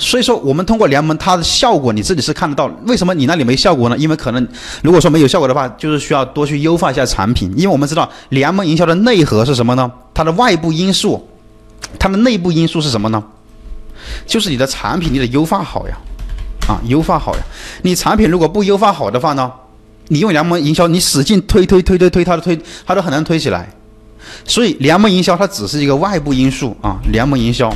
所以说，我们通过联盟，它的效果你自己是看得到。为什么你那里没效果呢？因为可能如果说没有效果的话，就是需要多去优化一下产品。因为我们知道联盟营销的内核是什么呢？它的外部因素，它的内部因素是什么呢？就是你的产品你得优化好呀，啊，优化好呀。你产品如果不优化好的话呢，你用联盟营销，你使劲推推推推推，它都推它都很难推起来。所以联盟营销它只是一个外部因素啊，联盟营销。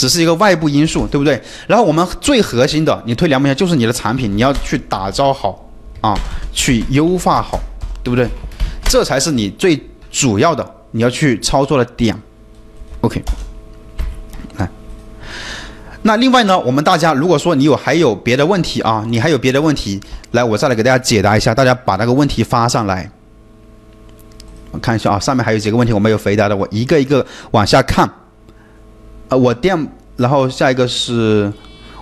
只是一个外部因素，对不对？然后我们最核心的，你推联盟营销就是你的产品，你要去打造好啊，去优化好，对不对？这才是你最主要的你要去操作的点。OK，来，那另外呢，我们大家如果说你有还有别的问题啊，你还有别的问题，来，我再来给大家解答一下，大家把那个问题发上来。我看一下啊，上面还有几个问题我没有回答的，我一个一个往下看。呃，我店，然后下一个是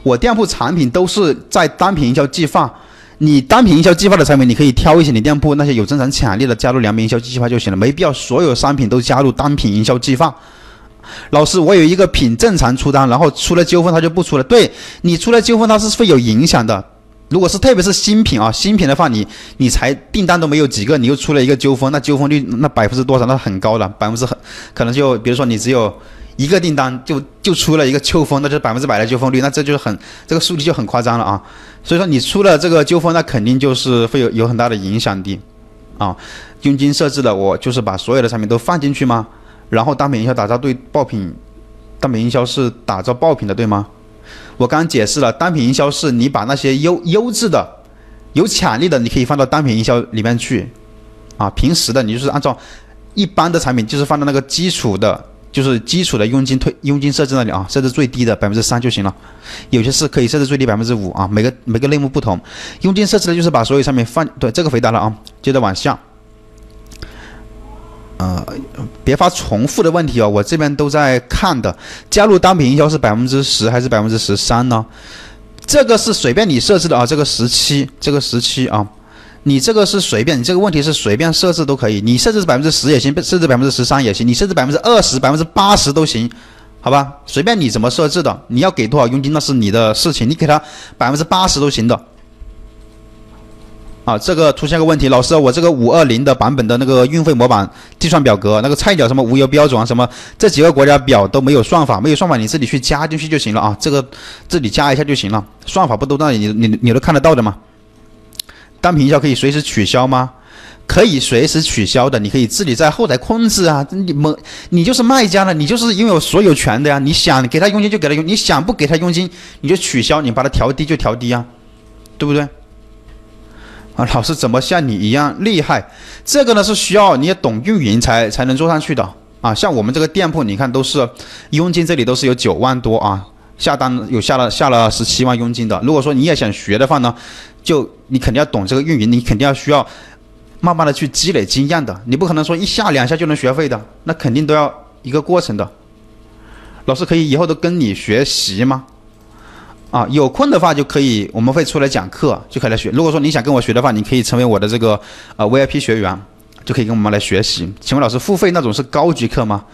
我店铺产品都是在单品营销计划。你单品营销计划的产品，你可以挑一些你店铺那些有增长潜力的加入良品营销计划就行了，没必要所有商品都加入单品营销计划。老师，我有一个品正常出单，然后出了纠纷它就不出了。对你出了纠纷它是会有影响的。如果是特别是新品啊，新品的话你你才订单都没有几个，你又出了一个纠纷，那纠纷率那百分之多少？那很高的，百分之很可能就比如说你只有。一个订单就就出了一个纠纷，那就是百分之百的纠纷率，那这就是很这个数据就很夸张了啊！所以说你出了这个纠纷，那肯定就是会有有很大的影响的啊。佣金设置的，我就是把所有的产品都放进去吗？然后单品营销打造对爆品，单品营销是打造爆品的，对吗？我刚刚解释了，单品营销是你把那些优优质的、有潜力的，你可以放到单品营销里面去啊。平时的你就是按照一般的产品，就是放到那个基础的。就是基础的佣金退佣金设置那里啊，设置最低的百分之三就行了。有些是可以设置最低百分之五啊，每个每个类目不同。佣金设置的就是把所有商品放对这个回答了啊，接着往下。呃，别发重复的问题哦，我这边都在看的。加入单品营销是百分之十还是百分之十三呢？这个是随便你设置的啊，这个十七，这个十七啊。你这个是随便，你这个问题是随便设置都可以，你设置百分之十也行，设置百分之十三也行，你设置百分之二十、百分之八十都行，好吧？随便你怎么设置的，你要给多少佣金那是你的事情，你给他百分之八十都行的。啊，这个出现个问题，老师，我这个五二零的版本的那个运费模板计算表格，那个菜鸟什么无忧标准啊，什么这几个国家表都没有算法，没有算法，你自己去加进去就行了啊，这个自己加一下就行了，算法不都那里你你你都看得到的吗？单品营销可以随时取消吗？可以随时取消的，你可以自己在后台控制啊。你们你就是卖家了，你就是拥有所有权的呀。你想给他佣金就给他佣，你想不给他佣金你就取消，你把它调低就调低啊，对不对？啊，老师怎么像你一样厉害？这个呢是需要你也懂运营才才能做上去的啊。像我们这个店铺，你看都是佣金这里都是有九万多啊，下单有下了下了十七万佣金的。如果说你也想学的话呢？就你肯定要懂这个运营，你肯定要需要慢慢的去积累经验的，你不可能说一下两下就能学会的，那肯定都要一个过程的。老师可以以后都跟你学习吗？啊，有空的话就可以，我们会出来讲课，就可以来学。如果说你想跟我学的话，你可以成为我的这个呃 VIP 学员。就可以跟我们来学习。请问老师，付费那种是高级课吗？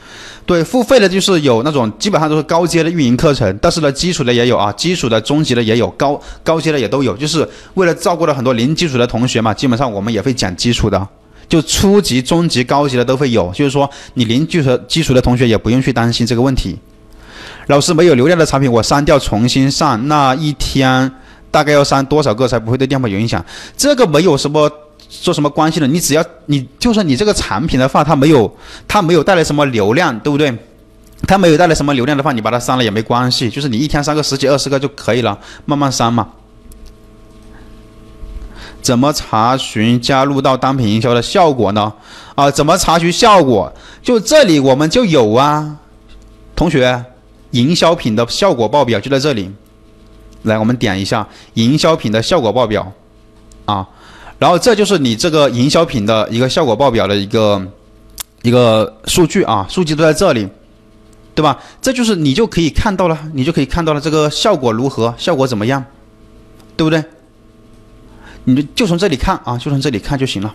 对，付费的就是有那种基本上都是高阶的运营课程，但是呢，基础的也有啊，基础的、中级的也有，高高阶的也都有。就是为了照顾了很多零基础的同学嘛，基本上我们也会讲基础的，就初级、中级、高级的都会有。就是说，你零基础基础的同学也不用去担心这个问题。老师没有流量的产品，我删掉重新上，那一天大概要删多少个才不会对店铺有影响？这个没有什么。做什么关系的？你只要你就算你这个产品的话，它没有它没有带来什么流量，对不对？它没有带来什么流量的话，你把它删了也没关系，就是你一天删个十几二十个就可以了，慢慢删嘛。怎么查询加入到单品营销的效果呢？啊，怎么查询效果？就这里我们就有啊，同学，营销品的效果报表就在这里。来，我们点一下营销品的效果报表，啊。然后这就是你这个营销品的一个效果报表的一个一个数据啊，数据都在这里，对吧？这就是你就可以看到了，你就可以看到了这个效果如何，效果怎么样，对不对？你就从这里看啊，就从这里看就行了。